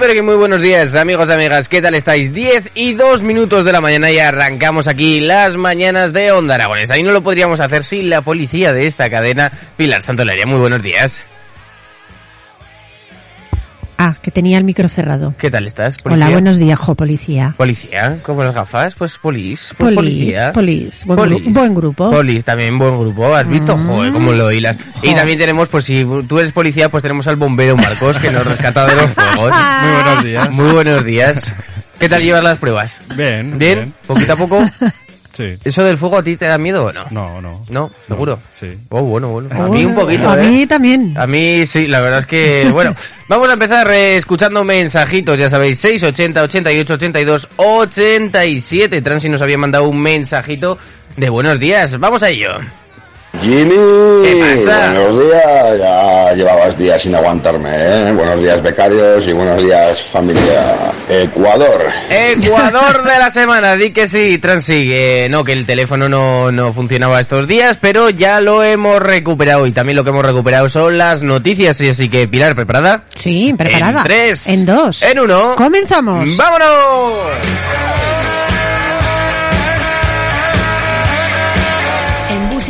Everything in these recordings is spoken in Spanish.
pero que muy buenos días amigos y amigas, ¿qué tal estáis? 10 y 2 minutos de la mañana y arrancamos aquí las mañanas de Onda Aragones. Ahí no lo podríamos hacer sin la policía de esta cadena, Pilar Santolaria. Muy buenos días. Ah, que tenía el micro cerrado. ¿Qué tal estás? policía? Hola, buenos días, jo, policía. Policía, como las gafas, pues polis, pues Polis, policía. polis, buen, Polis. gru- buen grupo. Polis, también buen grupo. ¿Has visto? Mm. Joder, cómo lo hilas. Y también tenemos, pues si tú eres policía, pues tenemos al bombero Marcos, que nos rescata de los fuegos. Muy buenos días. Muy buenos días. ¿Qué tal llevas las pruebas? Bien. ¿Bien? ¿Poquito a poco? Sí. ¿Eso del fuego a ti te da miedo o no? No, no. ¿No? ¿Seguro? Sí. Oh, bueno, bueno. A Oh, mí un poquito, A ¿eh? mí también. A mí sí, la verdad es que, bueno, vamos a empezar eh, escuchando mensajitos, ya sabéis, 680, 88, 82, 87. Transi nos había mandado un mensajito de buenos días, vamos a ello. Jimmy, ¿Qué pasa? buenos días. Ya llevabas días sin aguantarme, ¿eh? Buenos días, becarios, y buenos días, familia. Ecuador. Ecuador de la semana, di que sí, Transi, que no, que el teléfono no, no funcionaba estos días, pero ya lo hemos recuperado y también lo que hemos recuperado son las noticias, y así que Pilar, ¿preparada? Sí, preparada. En tres. En dos. En uno. Comenzamos. ¡Vámonos!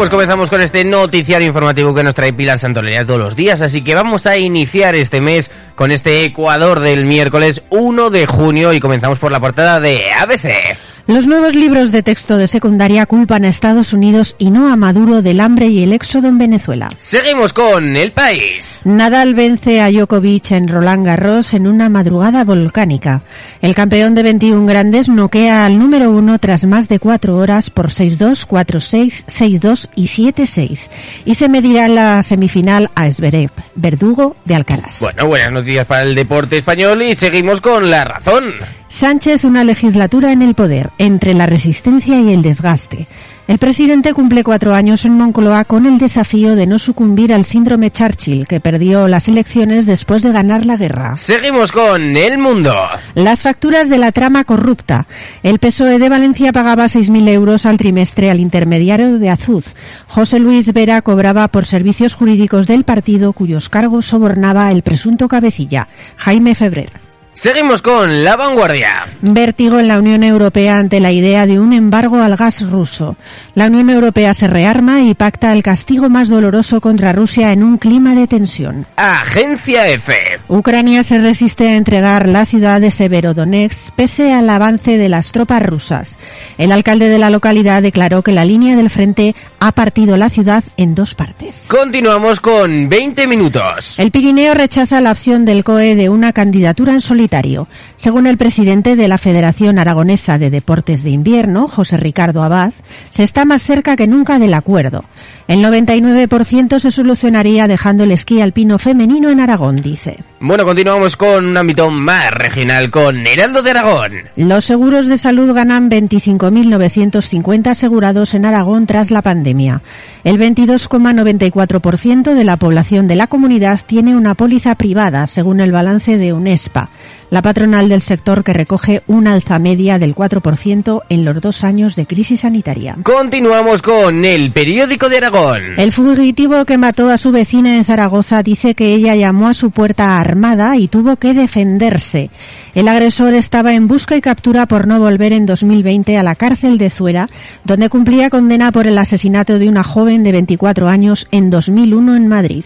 Pues comenzamos con este noticiario informativo que nos trae Pilar Santolería todos los días, así que vamos a iniciar este mes con este Ecuador del miércoles 1 de junio y comenzamos por la portada de ABC. Los nuevos libros de texto de secundaria culpan a Estados Unidos y no a Maduro del hambre y el éxodo en Venezuela. Seguimos con El País. Nadal vence a Djokovic en Roland Garros en una madrugada volcánica. El campeón de 21 grandes noquea al número uno tras más de cuatro horas por 6-2, 4-6, 6-2 y 7-6. Y se medirá en la semifinal a Zverev, verdugo de Alcaraz. Bueno, buenas noticias para el deporte español y seguimos con La Razón. Sánchez una legislatura en el poder, entre la resistencia y el desgaste. El presidente cumple cuatro años en Moncloa con el desafío de no sucumbir al síndrome Churchill, que perdió las elecciones después de ganar la guerra. Seguimos con El Mundo. Las facturas de la trama corrupta. El PSOE de Valencia pagaba 6.000 euros al trimestre al intermediario de Azuz. José Luis Vera cobraba por servicios jurídicos del partido cuyos cargos sobornaba el presunto cabecilla, Jaime Febrer. Seguimos con La Vanguardia. Vértigo en la Unión Europea ante la idea de un embargo al gas ruso. La Unión Europea se rearma y pacta el castigo más doloroso contra Rusia en un clima de tensión. Agencia F. Ucrania se resiste a entregar la ciudad de Severodonetsk pese al avance de las tropas rusas. El alcalde de la localidad declaró que la línea del frente ha partido la ciudad en dos partes. Continuamos con 20 minutos. El Pirineo rechaza la opción del COE de una candidatura en solitario. Sanitario. Según el presidente de la Federación Aragonesa de Deportes de Invierno, José Ricardo Abad, se está más cerca que nunca del acuerdo. El 99% se solucionaría dejando el esquí alpino femenino en Aragón, dice. Bueno, continuamos con un ámbito más regional, con Heraldo de Aragón. Los seguros de salud ganan 25.950 asegurados en Aragón tras la pandemia. El 22,94% de la población de la comunidad tiene una póliza privada, según el balance de UNESPA, la patronal del sector que recoge una alza media del 4% en los dos años de crisis sanitaria. Continuamos con el periódico de Aragón. El fugitivo que mató a su vecina en Zaragoza dice que ella llamó a su puerta armada y tuvo que defenderse. El agresor estaba en busca y captura por no volver en 2020 a la cárcel de Zuera, donde cumplía condena por el asesinato de una joven de 24 años en 2001 en Madrid.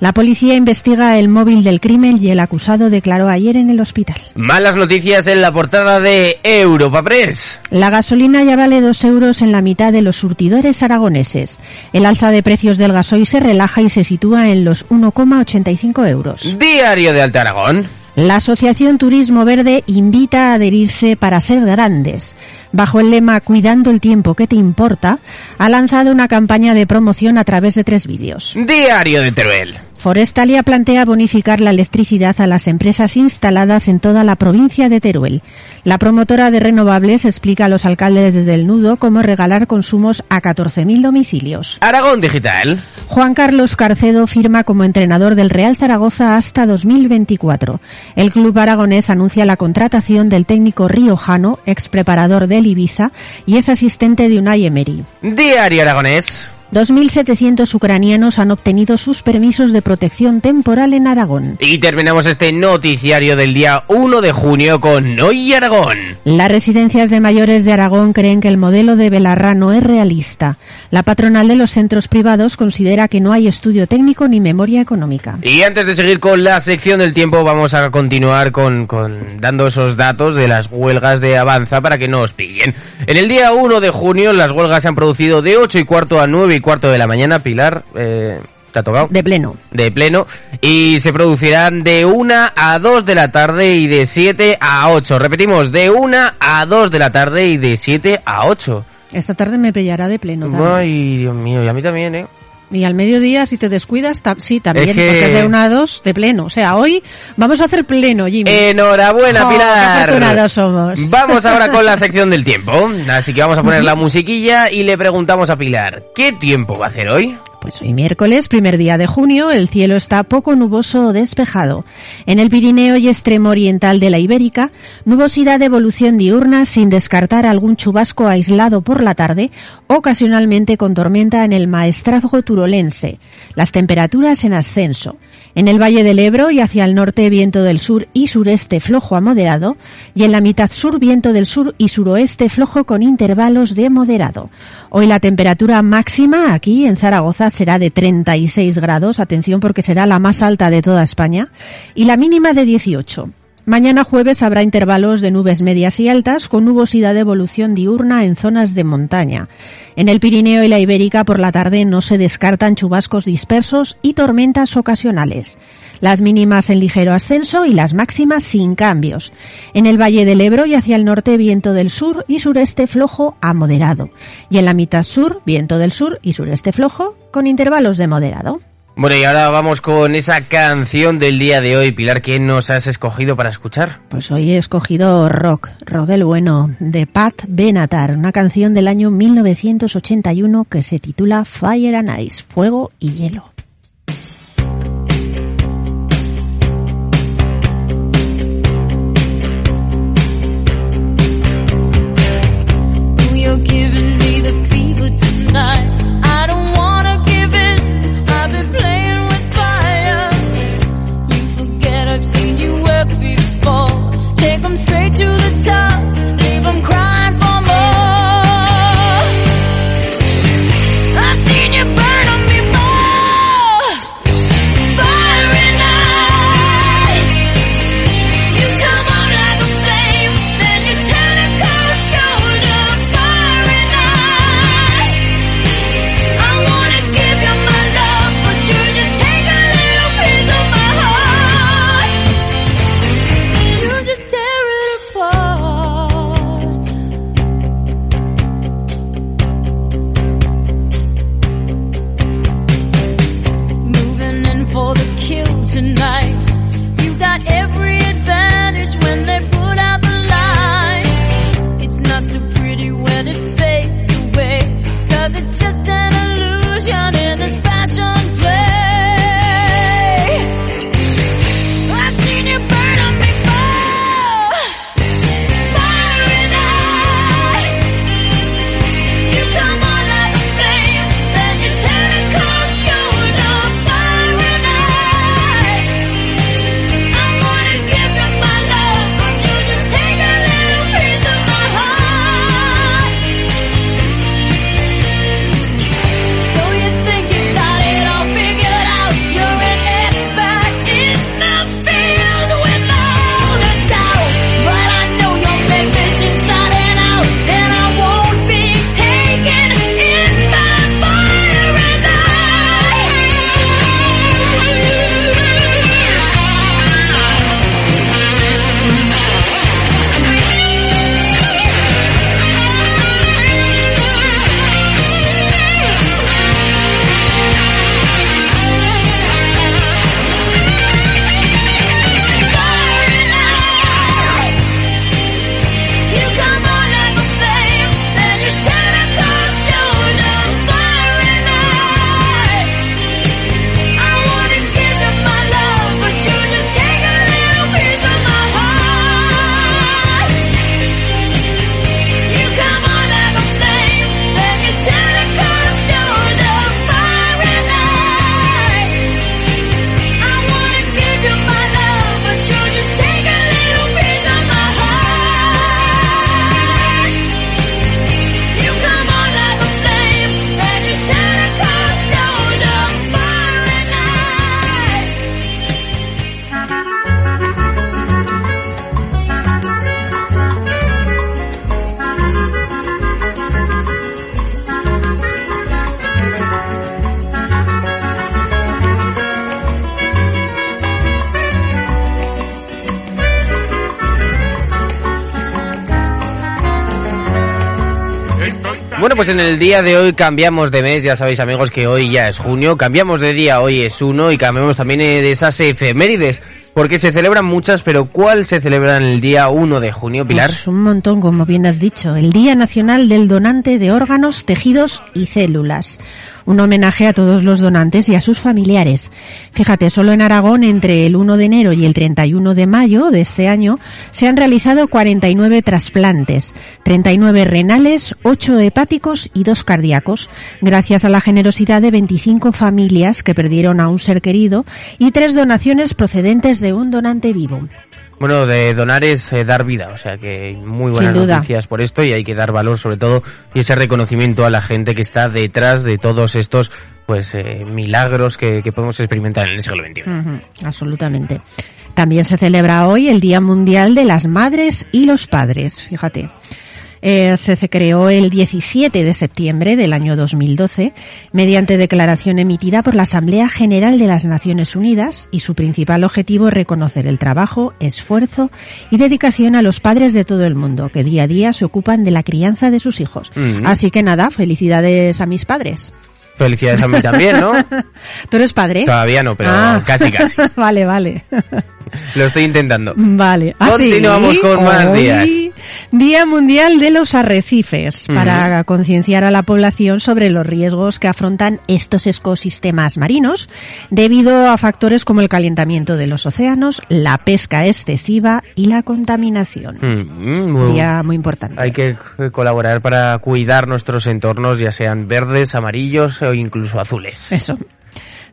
La policía investiga el móvil del crimen y el acusado declaró ayer en el hospital. Malas noticias en la portada de Europa Press. La gasolina ya vale dos euros en la mitad de los surtidores aragoneses. El alza de precios del gasoil se relaja y se sitúa en los 1,85 euros. Diario de Alta Aragón. La Asociación Turismo Verde invita a adherirse para ser grandes. Bajo el lema Cuidando el tiempo que te importa, ha lanzado una campaña de promoción a través de tres vídeos. Diario de Teruel. Forestalia plantea bonificar la electricidad a las empresas instaladas en toda la provincia de Teruel. La promotora de renovables explica a los alcaldes del Nudo cómo regalar consumos a 14.000 domicilios. Aragón Digital. Juan Carlos Carcedo firma como entrenador del Real Zaragoza hasta 2024. El club aragonés anuncia la contratación del técnico riojano, ex preparador del Ibiza y es asistente de Unai Emery. Diario Aragonés. 2.700 ucranianos han obtenido sus permisos de protección temporal en Aragón. Y terminamos este noticiario del día 1 de junio con Hoy Aragón. Las residencias de mayores de Aragón creen que el modelo de Belarra no es realista. La patronal de los centros privados considera que no hay estudio técnico ni memoria económica. Y antes de seguir con la sección del tiempo, vamos a continuar con, con dando esos datos de las huelgas de Avanza para que no os pillen. En el día 1 de junio, las huelgas se han producido de 8 y cuarto a 9 y cuarto de la mañana. Pilar, eh, ¿te ha tocado? De pleno. de pleno y se producirán de 1 a 2 de la tarde y de 7 a 8. Repetimos, de 1 a 2 de la tarde y de 7 a 8. Esta tarde me pillará de pleno también. Ay, Dios mío, y a mí también, ¿eh? Y al mediodía, si te descuidas, ta- sí, también, Es que- porque es de una a dos de pleno. O sea, hoy vamos a hacer pleno, Jimmy. Enhorabuena, Pilar. somos. Vamos ahora con la sección del tiempo. Así que vamos a poner la musiquilla y le preguntamos a Pilar, ¿qué tiempo va a hacer hoy? Pues hoy miércoles, primer día de junio, el cielo está poco nuboso o despejado. En el Pirineo y extremo oriental de la Ibérica, nubosidad de evolución diurna sin descartar algún chubasco aislado por la tarde, ocasionalmente con tormenta en el maestrazgo turolense. Las temperaturas en ascenso. En el Valle del Ebro y hacia el norte viento del sur y sureste flojo a moderado y en la mitad sur viento del sur y suroeste flojo con intervalos de moderado. Hoy la temperatura máxima aquí en Zaragoza será de 36 grados, atención porque será la más alta de toda España, y la mínima de 18. Mañana jueves habrá intervalos de nubes medias y altas con nubosidad de evolución diurna en zonas de montaña. En el Pirineo y la Ibérica por la tarde no se descartan chubascos dispersos y tormentas ocasionales. Las mínimas en ligero ascenso y las máximas sin cambios. En el Valle del Ebro y hacia el norte viento del sur y sureste flojo a moderado. Y en la mitad sur viento del sur y sureste flojo con intervalos de moderado. Bueno, y ahora vamos con esa canción del día de hoy. Pilar, ¿qué nos has escogido para escuchar? Pues hoy he escogido rock, rock del bueno, de Pat Benatar, una canción del año 1981 que se titula Fire and Ice, Fuego y Hielo. Bueno, pues en el día de hoy cambiamos de mes, ya sabéis amigos que hoy ya es junio, cambiamos de día, hoy es uno y cambiamos también eh, de esas efemérides, porque se celebran muchas, pero ¿cuál se celebra en el día 1 de junio, Pilar? Pues un montón, como bien has dicho. El Día Nacional del Donante de Órganos, Tejidos y Células. Un homenaje a todos los donantes y a sus familiares. Fíjate, solo en Aragón, entre el 1 de enero y el 31 de mayo de este año, se han realizado 49 trasplantes, 39 renales, 8 hepáticos y 2 cardíacos, gracias a la generosidad de 25 familias que perdieron a un ser querido y tres donaciones procedentes de un donante vivo. Bueno, de donar es eh, dar vida, o sea que muy buenas noticias por esto y hay que dar valor sobre todo y ese reconocimiento a la gente que está detrás de todos estos pues eh, milagros que, que podemos experimentar en el siglo XXI. Absolutamente. También se celebra hoy el Día Mundial de las Madres y los Padres, fíjate. Eh, se creó el 17 de septiembre del año 2012 mediante declaración emitida por la Asamblea General de las Naciones Unidas y su principal objetivo es reconocer el trabajo, esfuerzo y dedicación a los padres de todo el mundo que día a día se ocupan de la crianza de sus hijos. Así que nada, felicidades a mis padres. Felicidades a mí también, ¿no? ¿Tú eres padre? Todavía no, pero Ah. casi casi. vale, vale. Lo estoy intentando. Vale. Ah, sí. Continuamos con más Hoy, días. Día Mundial de los Arrecifes, para concienciar a la población sobre los riesgos que afrontan estos ecosistemas marinos debido a factores como el calentamiento de los océanos, la pesca excesiva y la contaminación. Muy- Día muy importante. Hay que eh, colaborar para cuidar nuestros entornos, ya sean verdes, amarillos o incluso azules. Eso.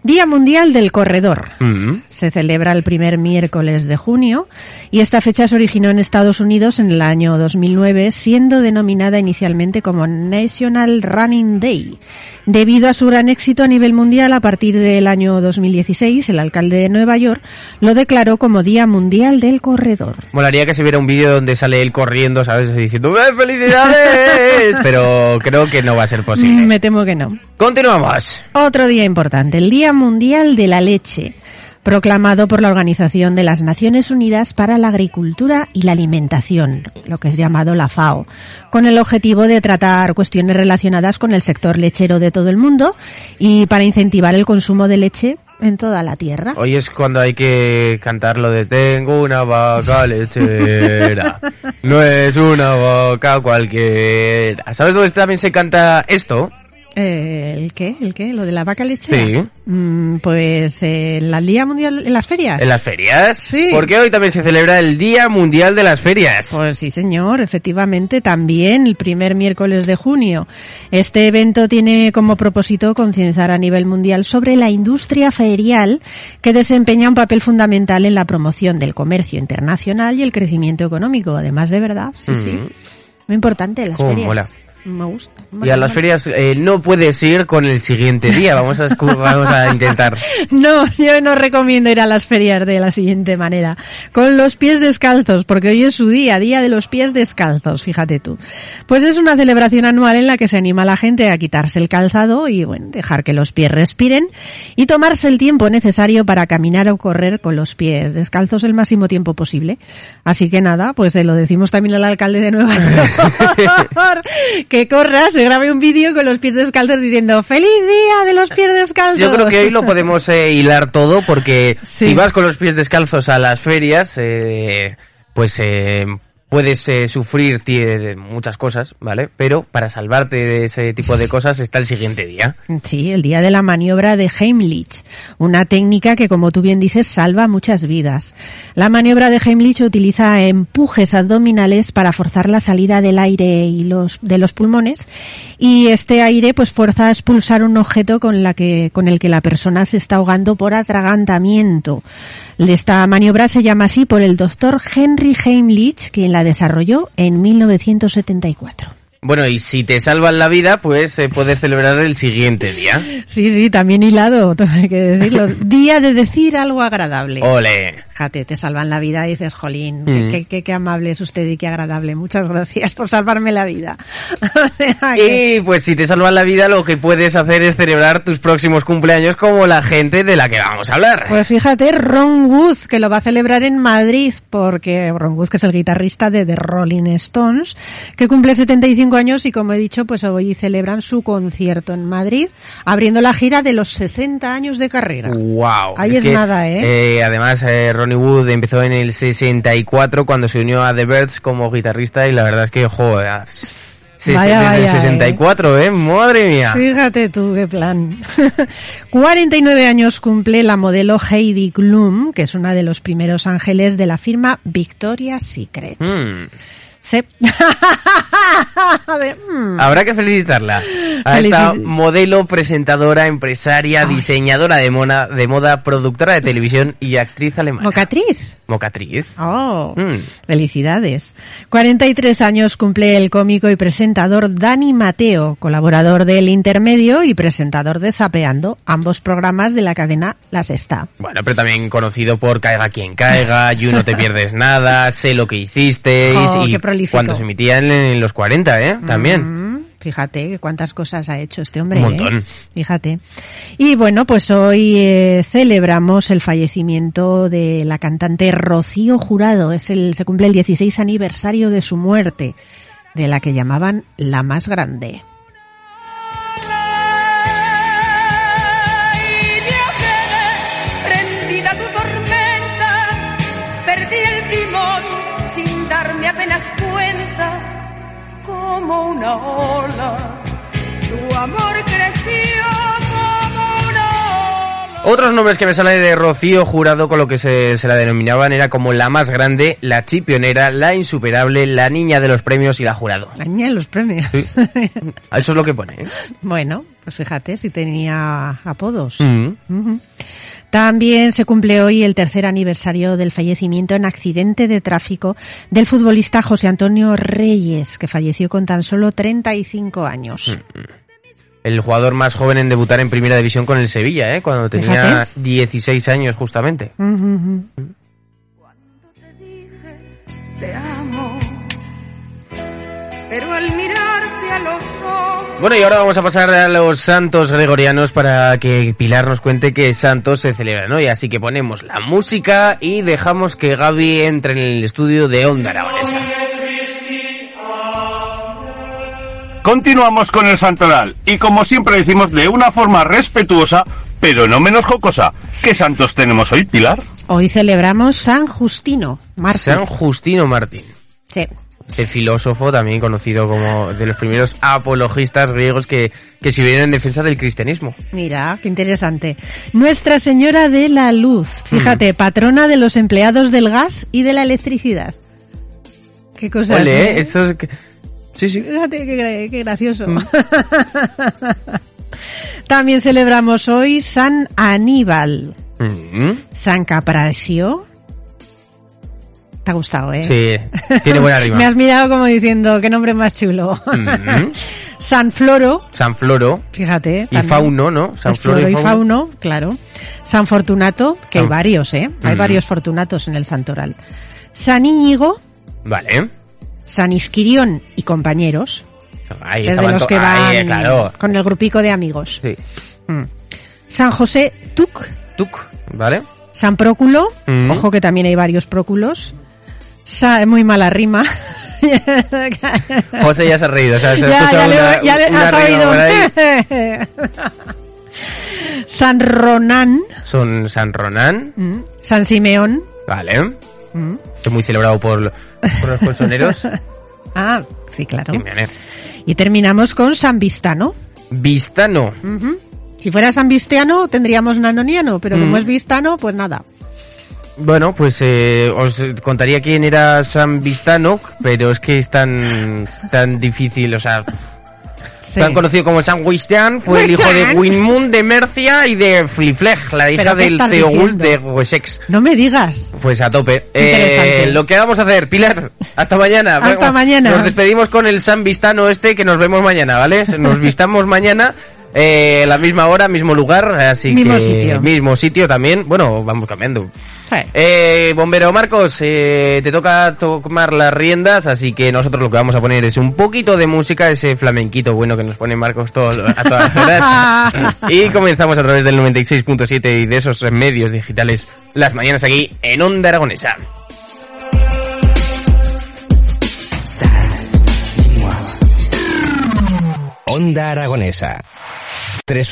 Día Mundial del Corredor. Mm. se celebra el primer miércoles de junio y esta fecha se originó en Estados Unidos en el año 2009, siendo denominada inicialmente como National Running Day. Debido a su gran éxito a nivel mundial, a partir del año 2016, el alcalde de Nueva York lo declaró como Día Mundial del Corredor. Molaría que se viera un vídeo donde sale él corriendo, ¿sabes? Diciendo ¡Eh, felicidades! Pero creo que no va a ser posible. Me temo que no. Continuamos. Otro día importante, el Día Mundial de la Leche, proclamado por la Organización de las Naciones Unidas para la Agricultura y la Alimentación, lo que es llamado la FAO, con el objetivo de tratar cuestiones relacionadas con el sector lechero de todo el mundo y para incentivar el consumo de leche en toda la tierra. Hoy es cuando hay que cantar lo de tengo una vaca lechera. No es una vaca cualquiera. ¿Sabes dónde también se canta esto? Eh, ¿El qué? ¿El qué? ¿Lo de la vaca lechera? Sí. Mm, pues eh, la Día Mundial, en las ferias. ¿En las ferias? Sí. Porque hoy también se celebra el Día Mundial de las Ferias. Pues sí, señor, efectivamente, también el primer miércoles de junio. Este evento tiene como propósito concienciar a nivel mundial sobre la industria ferial que desempeña un papel fundamental en la promoción del comercio internacional y el crecimiento económico. Además, de verdad, sí, sí. Muy importante las Cómo ferias. mola. Me gusta. Y a las ferias eh, no puedes ir con el siguiente día. Vamos a, vamos a intentar. No, yo no recomiendo ir a las ferias de la siguiente manera. Con los pies descalzos, porque hoy es su día, día de los pies descalzos, fíjate tú. Pues es una celebración anual en la que se anima a la gente a quitarse el calzado y, bueno, dejar que los pies respiren y tomarse el tiempo necesario para caminar o correr con los pies descalzos el máximo tiempo posible. Así que nada, pues se lo decimos también al alcalde de Nueva York, que corra, se grabe un vídeo con los pies descalzos diciendo ¡Feliz día de los pies descalzos! Yo creo que hoy lo podemos eh, hilar todo porque Sí. si vas con los pies descalzos a las ferias, eh, pues eh, puedes eh, sufrir tie- de muchas cosas, ¿vale? Pero para salvarte de ese tipo de cosas está el siguiente día. Sí, el día de la maniobra de Heimlich, una técnica que, como tú bien dices, salva muchas vidas. La maniobra de Heimlich utiliza empujes abdominales para forzar la salida del aire y los, de los pulmones y este aire pues fuerza a expulsar un objeto con, la que, con el que la persona se está ahogando por atragantamiento. Esta maniobra se llama así por el doctor Henry Heimlich, quien la desarrolló en 1974. Bueno, y si te salvan la vida, pues eh, puedes celebrar el siguiente día. Sí, sí, también hilado, hay que decirlo. Día de decir algo agradable. Ole. Fíjate, te salvan la vida y dices, jolín, Mm. qué, qué- qué- amable es usted y qué agradable. Muchas gracias por salvarme la vida. O sea que- Y pues si te salvan la vida, lo que puedes hacer es celebrar tus próximos cumpleaños como la gente de la que vamos a hablar. Pues fíjate, Ron Wood, que lo va a celebrar en Madrid, porque Ron Wood, que es el guitarrista de The Rolling Stones, que cumple 75 años y como he dicho, pues hoy celebran su concierto en Madrid, abriendo la gira de los 60 años de carrera. Wow. Ahí es nada, ¿eh? además, eh, Ronnie Wood empezó en el 64 cuando se unió a The Birds como guitarrista y la verdad es que, joder, se- Vaya, desde el vaya, 64, ¿eh? Madre mía. Fíjate tú, qué plan. 49 años cumple la modelo Heidi Klum, que es una de los primeros ángeles de la firma Victoria's Secret. Mm. Sí. A ver, mm. Habrá que felicitarla. A esta modelo, presentadora, empresaria, Ay. diseñadora de, mona, de moda, productora de televisión y actriz alemana. Mocatriz. Mocatriz. Oh, Mm. felicidades. 43 años cumple el cómico y presentador Dani Mateo, colaborador del Intermedio y presentador de Zapeando, ambos programas de la cadena La Sexta. Bueno, pero también conocido por Caiga quien caiga, You no te pierdes nada, Sé lo que hicisteis Jo, y cuando se emitían en los 40, ¿eh? También. Mm, fíjate cuántas cosas ha hecho este hombre. Un ¿eh? montón. Fíjate. Y bueno, pues hoy eh, celebramos el fallecimiento de la cantante Rocío Jurado. Es el, se cumple el 16 aniversario de su muerte, de la que llamaban la más grande. Como una ola, tu amor creció. Otros nombres que me salen de Rocío Jurado con lo que se, se la denominaban era como la más grande, la chipionera, la insuperable, la niña de los premios y la jurado. La niña de los premios. Sí. Eso es lo que pone. ¿eh? bueno, pues fíjate si tenía apodos. También se cumple hoy el tercer aniversario del fallecimiento en accidente de tráfico del futbolista José Antonio Reyes, que falleció con tan solo 35 años. El jugador más joven en debutar en primera división con el Sevilla, ¿eh? Cuando tenía Fíjate. 16 años justamente. Ujú. te dije te amo, pero al mirarte a los ojos Bueno, y ahora vamos a pasar a los santos gregorianos para que Pilar nos cuente qué santos se celebran hoy. Así que ponemos la música y dejamos que Gaby entre en el estudio de Onda Aragonesa. Continuamos con el santoral y como siempre decimos de una forma respetuosa, pero no menos jocosa. ¿Qué santos tenemos hoy, Pilar? Hoy celebramos San Justino, mártir. San Justino Martín. Sí. Ese filósofo también conocido como de los primeros apologistas griegos que, que sirvieron en defensa del cristianismo. Mira, qué interesante. Nuestra Señora de la Luz, Mm. fíjate, patrona de los empleados del gas y de la electricidad. Qué cosas. Ole, ¿eh? Esto es que- Sí, sí. Fíjate qué, gra- qué gracioso. Mm. También celebramos hoy San Aníbal, Mm, San Caprasio. Te ha gustado, ¿eh? Sí, tiene buena rima. Me has mirado como diciendo, qué nombre más chulo. Mm, San Floro, San Floro fíjate. y también. Fauno, ¿no? San Floro y Fauno, claro. San Fortunato, que hay varios, ¿eh? Hay Mm. varios Fortunatos en el Santoral. San Íñigo, Vale. San Isquirión y compañeros. Ahí es de los que van ahí, claro. con el grupico de amigos. Sí. Mm. San José Tuc, Tuc, ¿vale? San Próculo, Mm. ojo que también hay varios próculos. Sa- muy mala rima. José ya se ha reído, o sea, se ya, ya, le- una, ya una has oído. San Ronan, Son San Ronan, mm. San Simeón. ¿vale? mm. Es muy celebrado por, por los colchoneros. Ah, sí, claro. Y terminamos con San Vistano. Vistano. Si fuera San Vistiano tendríamos Nanoniano, pero como Mm. es Vistano, pues nada. Bueno, pues eh, os contaría quién era San Vistano, pero es que es tan, tan difícil, o sea, Sí. tan conocido como San Wistian, fue el hijo de. Winmund de Mercia y de Fliflej, la hija ¿Pero qué del Teogul de Wessex. No me digas. Pues a tope. Eh, lo que vamos a hacer, Pilar, hasta mañana. Hasta Venga, mañana. Nos despedimos con el San Vistano este, que nos vemos mañana, ¿vale? Nos vistamos mañana. Eh, la misma hora, mismo lugar, así Mismo que sitio. mismo sitio también. Bueno, vamos cambiando. Eh, bombero Marcos, eh, te toca tomar las riendas, así que nosotros lo que vamos a poner es un poquito de música, ese flamenquito bueno que nos pone Marcos todo- a todas horas. y comenzamos a través del 96.7 y de esos medios digitales las mañanas aquí en Onda Aragonesa. Onda Aragonesa. Tres